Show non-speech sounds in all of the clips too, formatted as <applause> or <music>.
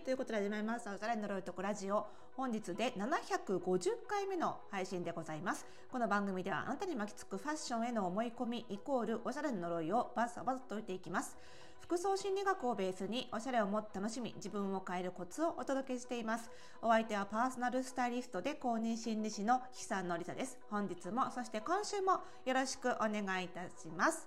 い、ということで始まります。おしゃれ呪いとこラジオ。本日で750回目の配信でございます。この番組ではあなたに巻きつくファッションへの思い込みイコールおしゃれの呪いをバサバサと解いていきます。服装心理学をベースにおしゃれをもっと楽しみ、自分を変えるコツをお届けしています。お相手はパーソナルスタイリストで公認心理師の木さんのりさです。本日も、そして今週もよろしくお願いいたします。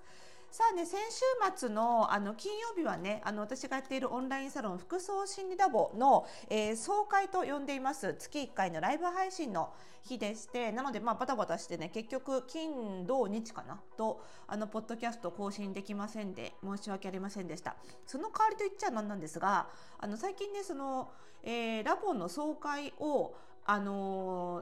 さあね、先週末のあの金曜日はね、あの私がやっているオンラインサロン服装心理ラボの、えー、総会と呼んでいます月1回のライブ配信の日でして、なのでまあバタバタしてね、結局金土日かな？とあのポッドキャスト更新できませんで申し訳ありませんでした。その代わりと言っちゃなんなんですが、あの最近ねその、えー、ラボの総会をあの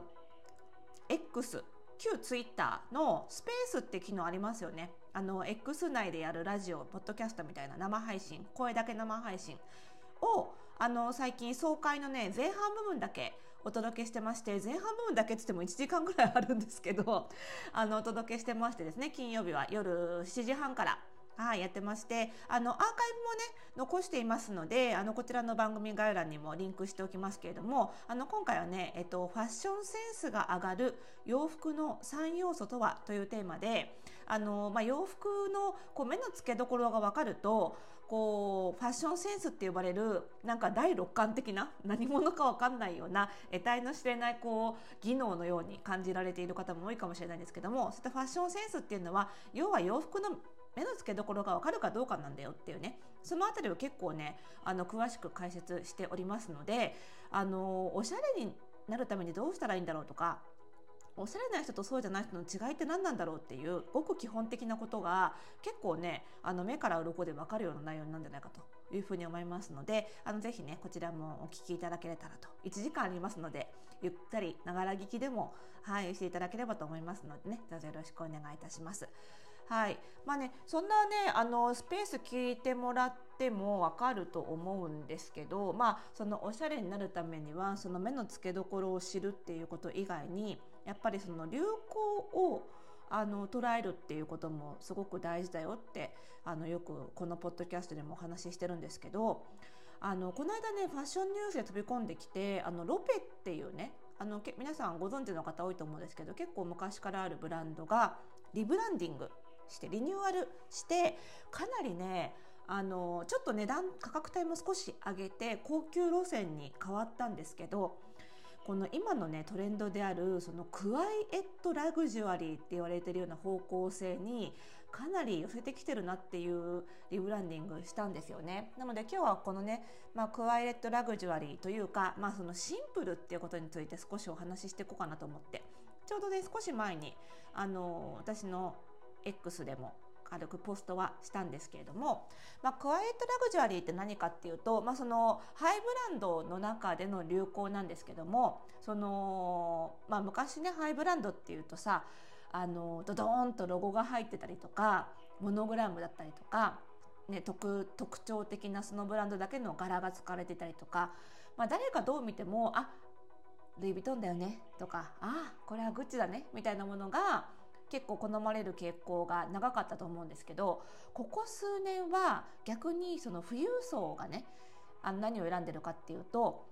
ー、X 旧ツイッターのスペースって機能ありますよね。あの X 内でやるラジオポッドキャストみたいな生配信声だけ生配信をあの最近総会のね前半部分だけお届けしてまして前半部分だけっつっても1時間ぐらいあるんですけどあのお届けしてましてですね金曜日は夜7時半からはい、やってまして、あの、アーカイブもね、残していますので、あの、こちらの番組概要欄にもリンクしておきますけれども、あの、今回はね、えっと、ファッションセンスが上がる洋服の3要素とはというテーマで、あの、まあ、洋服のこう目の付けどころが分かると、こう、ファッションセンスって呼ばれる、なんか第六感的な、何者か分かんないような、得体の知れない、こう、技能のように感じられている方も多いかもしれないんですけども、そういったファッションセンスっていうのは、要は洋服の目の付けどころがわかるかどうかなんだよっていうね。そのあたりを結構ねあの詳しく解説しておりますのであのおしゃれになるためにどうしたらいいんだろうとかおしゃれな人とそうじゃない人の違いって何なんだろうっていうごく基本的なことが結構ねあの目から鱗で分かるような内容なんじゃないかと。いうふうに思いますのであのぜひねこちらもお聞きいただけたらと。1時間ありますのでゆったりながら聞きでもはいしていただければと思いますのでねどうぞよろしくお願いいたします。はい。まあね、そんなねあのスペース聞いてもらっても分かると思うんですけど、まあ、そのおしゃれになるためにはその目の付けどころを知るっていうこと以外にやっぱりその流行をあの捉えるっていうこともすごく大事だよってあのよくこのポッドキャストでもお話ししてるんですけどあのこの間ねファッションニュースで飛び込んできてあのロペっていうねあの皆さんご存知の方多いと思うんですけど結構昔からあるブランドがリブランディングしてリニューアルしてかなりねあのちょっと値段価格帯も少し上げて高級路線に変わったんですけどこの今のねトレンドであるそのクワイエットラグジュアリーって言われてるような方向性にかなり寄せてきてるなっていうリブランディングしたんですよね。なので今日はこのね、まあ、クワイエットラグジュアリーというか、まあ、そのシンプルっていうことについて少しお話ししていこうかなと思ってちょうどね少し前にあの私の X でも軽くポストはしたんですけれども、まあ、クワイエットラグジュアリーって何かっていうと、まあ、そのハイブランドの中での流行なんですけどもその、まあ、昔ねハイブランドっていうとさあのドドーンとロゴが入ってたりとかモノグラムだったりとか、ね、特特徴的なそのブランドだけの柄が使われてたりとか、まあ、誰がどう見てもあルイ・ヴィトンだよねとかあこれはグッチだねみたいなものが結構好まれる傾向が長かったと思うんですけどここ数年は逆にその富裕層がねあの何を選んでるかっていうと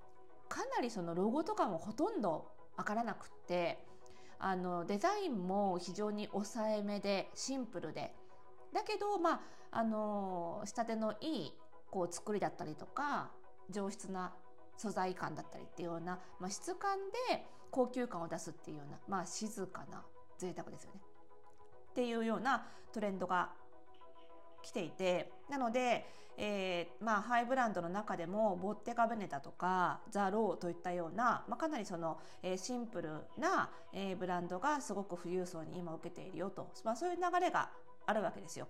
かなりそのロゴとかもほとんどわからなくってあのデザインも非常に抑えめでシンプルでだけどまああの仕立てのいいこう作りだったりとか上質な素材感だったりっていうような、まあ、質感で高級感を出すっていうような、まあ、静かな贅沢ですよね。っていうようなトレンドが来ていてなので、えー、まあ、ハイブランドの中でもボッテガ・ベネタとかザ・ローといったような、まあ、かなりその、えー、シンプルな、えー、ブランドがすごく富裕層に今受けているよと、まあ、そういう流れがあるわけですよ。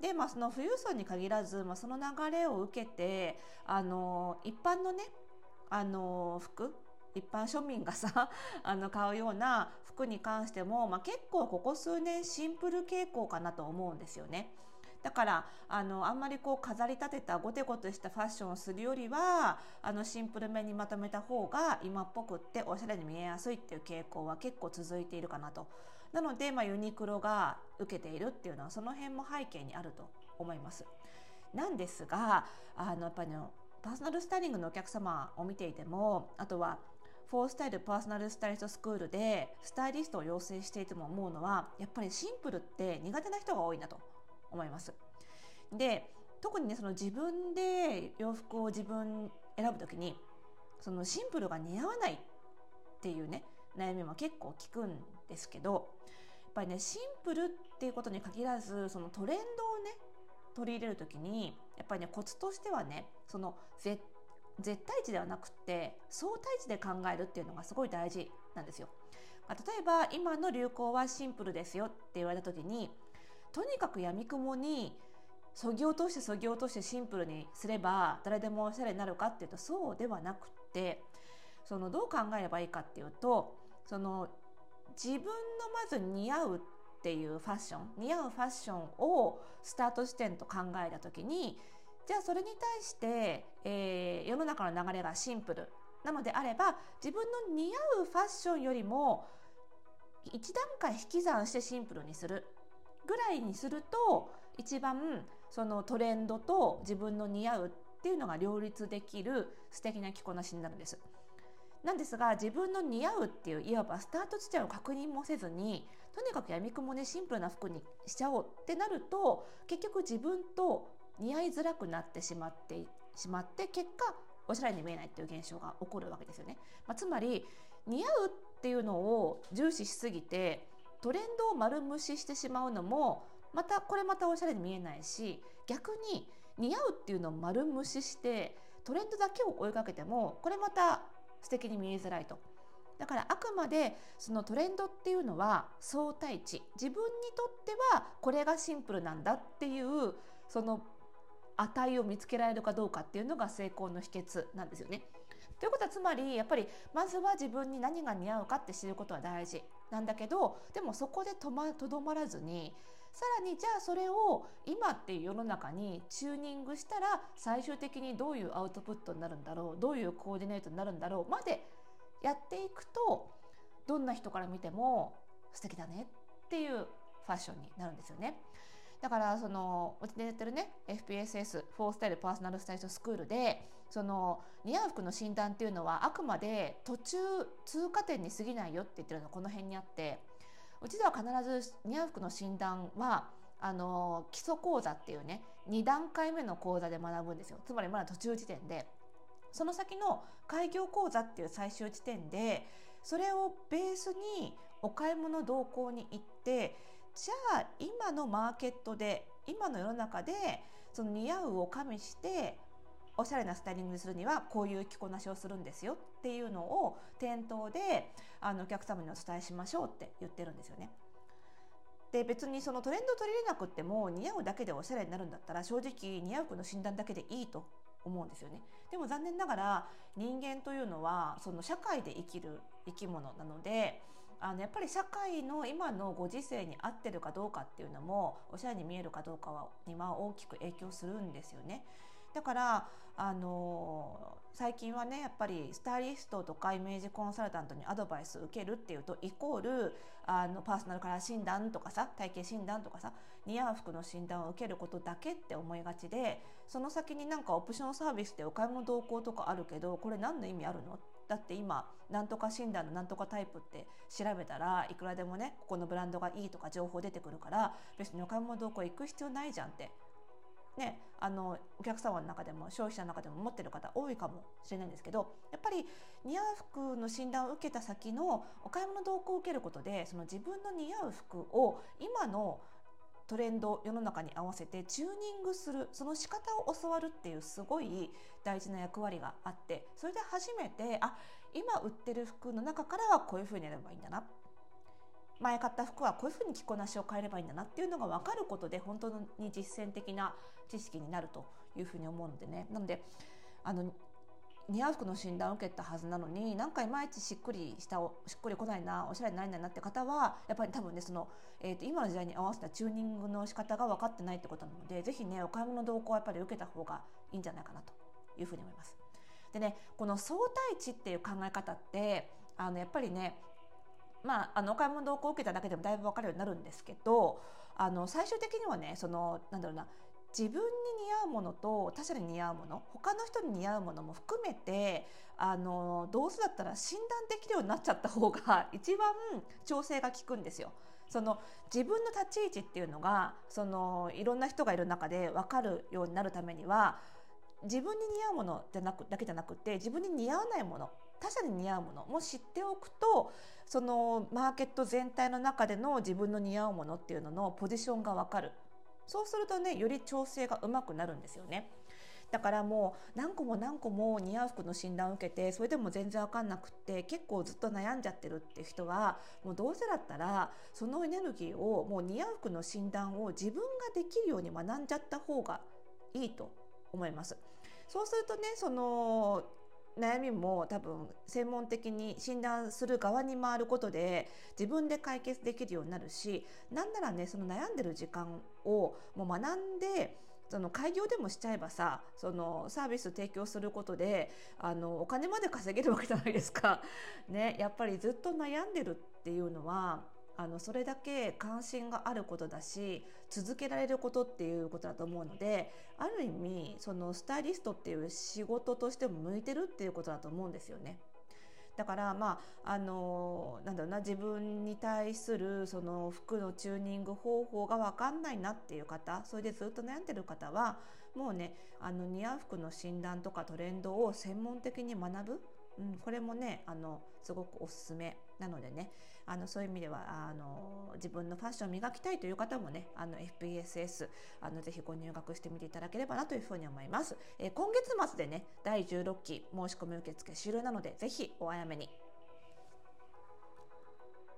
で、まあ、その富裕層に限らず、まあ、その流れを受けてあの一般のねあの服一般庶民がさ <laughs> あの買うような服に関しても、まあ、結構ここ数年シンプル傾向かなと思うんですよね。だからあのあんまりこう飾り立てたゴテゴテしたファッションをするよりはあのシンプルめにまとめた方が今っぽくっておしゃれに見えやすいっていう傾向は結構続いているかなと。なので、まあ、ユニクロが受けているっていうのはその辺も背景にあると思います。なんですがあのやっぱり、ね、パーソナルスタイリングのお客様を見ていてもあとはフォースタイルパーソナルスタイリストスクールでスタイリストを養成していても思うのはやっぱりシンプルって苦手な人が多いなと思います。で特にねその自分で洋服を自分選ぶ時にそのシンプルが似合わないっていうね悩みも結構聞くんですけどやっぱりねシンプルっていうことに限らずそのトレンドをね取り入れる時にやっぱりねコツとしてはねその絶絶対値ではなくて相対値で考えるっていうのがすごい大事なんですよ。例えば今の流行はシンプルですよって言われた時にとにかくやみくもにそぎ落としてそぎ落としてシンプルにすれば誰でもおしゃれになるかっていうとそうではなくってそのどう考えればいいかっていうとその自分のまず似合うっていうファッション似合うファッションをスタート地点と考えた時にじゃあそれに対して、えー、世の中の流れがシンプルなのであれば自分の似合うファッションよりも一段階引き算してシンプルにするぐらいにすると一番そのトレンドと自分の似合うっていうのが両立できる素敵な着こなしになるんです。なんですが自分の似合うっていういわばスタート地点を確認もせずにとにかくやみくもにシンプルな服にしちゃおうってなると結局自分と似合いづらくなってしまってしまって結果おしゃれに見えないっていう現象が起こるわけですよね。まあ、つまり似合うっていうのを重視しすぎてトレンドを丸無視してしまうのもまたこれまたおしゃれに見えないし逆に似合うっていうのを丸無視してトレンドだけを追いかけてもこれまた素敵に見えづらいと。だからあくまでそのトレンドっていうのは相対値自分にとってはこれがシンプルなんだっていうその値を見つけられるかどうかっていうのが成功の秘訣なんですよね。ということはつまりやっぱりまずは自分に何が似合うかって知ることは大事なんだけどでもそこでとどまらずにさらにじゃあそれを今っていう世の中にチューニングしたら最終的にどういうアウトプットになるんだろうどういうコーディネートになるんだろうまでやっていくとどんな人から見ても素敵だねっていうファッションになるんですよね。だからそのうちでやってるね FPSS フォースタイルパーソナルスタイルスクールでその似合う服の診断っていうのはあくまで途中通過点に過ぎないよって言ってるのこの辺にあって。うちでは必ず似合う服の診断はあの基礎講座っていうね2段階目の講座で学ぶんですよ。つまりまだ途中時点で。その先の開業講座っていう最終地点でそれをベースにお買い物同行に行ってじゃあ今のマーケットで今の世の中でその似合うを加味しておしゃれなスタイリングにするにはこういう着こなしをするんですよっていうのを店頭であのお客様にお伝えしましょうって言ってるんですよね。で別にそのトレンド取り入れなくても似合うだけでおしゃれになるんだったら正直似合う服の診断だけでいいと思うんですよね。でも残念ながら人間というのはその社会で生きる生き物なのであのやっぱり社会の今のご時世に合ってるかどうかっていうのもおしゃれに見えるかどうかはには大きく影響するんですよね。だからあの最近はねやっぱりスタイリストとかイメージコンサルタントにアドバイス受けるっていうとイコールあのパーソナルカラー診断とかさ体型診断とかさ似合う服の診断を受けることだけって思いがちでその先になんかオプションサービスでお買い物同行とかあるけどこれ何の意味あるのだって今なんとか診断のなんとかタイプって調べたらいくらでもねここのブランドがいいとか情報出てくるから別にお買い物同行行く必要ないじゃんって。ね、あのお客様の中でも消費者の中でも持ってる方多いかもしれないんですけどやっぱり似合う服の診断を受けた先のお買い物同行を受けることでその自分の似合う服を今のトレンド世の中に合わせてチューニングするその仕方を教わるっていうすごい大事な役割があってそれで初めてあ今売ってる服の中からはこういうふうにやればいいんだな。前買った服はこういうふうに着こなしを変えればいいんだなっていうのが分かることで本当に実践的な知識になるというふうに思うのでね。なのであの似合う服の診断を受けたはずなのになんかいまいちしっくりしたしっくりこないなおしゃれにならないなって方はやっぱり多分ねその、えーと、今の時代に合わせたチューニングの仕方が分かってないってことなので是非ねお買い物同行はやっぱり受けた方がいいんじゃないかなというふうに思います。でねこの相対値っていう考え方ってあのやっぱりねまあ、あのお買い物同行を受けただけでもだいぶ分かるようになるんですけどあの最終的にはねそのなんだろうな自分に似合うものと他者に似合うもの他の人に似合うものも含めてあのどうせだったら診断できるようになっちゃった方が <laughs> 一番調整が効くんですよ。その自分の立ち位置っていうのがそのいろんな人がいる中で分かるようになるためには自分に似合うものじゃなくだけじゃなくて自分に似合わないもの他者に似合うものも知っておくとそのマーケット全体の中での自分の似合うものっていうののポジションが分かるそうするとねより調整がうまくなるんですよね。だからもう何個も何個も似合う服の診断を受けてそれでも全然分かんなくって結構ずっと悩んじゃってるっていう人はもうどうせだったらそのエネルギーをもう似合う服の診断を自分ができるように学んじゃった方がいいと思います。そうするとねその悩みも多分専門的に診断する側に回ることで自分で解決できるようになるしなんならねその悩んでる時間をもう学んでその開業でもしちゃえばさそのサービス提供することであのお金まで稼げるわけじゃないですか。ね、やっぱりずっと悩んでるっていうのはあのそれだけ関心があることだし続けられることっていうことだと思うのである意味そのスタイリストっていう仕事としても向いてるっていうことだと思うんですよね。だからまああのなんだろうな自分に対するその服のチューニング方法が分かんないなっていう方それでずっと悩んでる方はもうねあの似合う服の診断とかトレンドを専門的に学ぶ、うん、これもねあのすごくおすすめなのでねあのそういう意味ではあの自分のファッションを磨きたいという方もねあの FPSS あのぜひご入学してみていただければなというふうに思います、えー、今月末でね第16期申し込み受付終了なのでぜひお早めに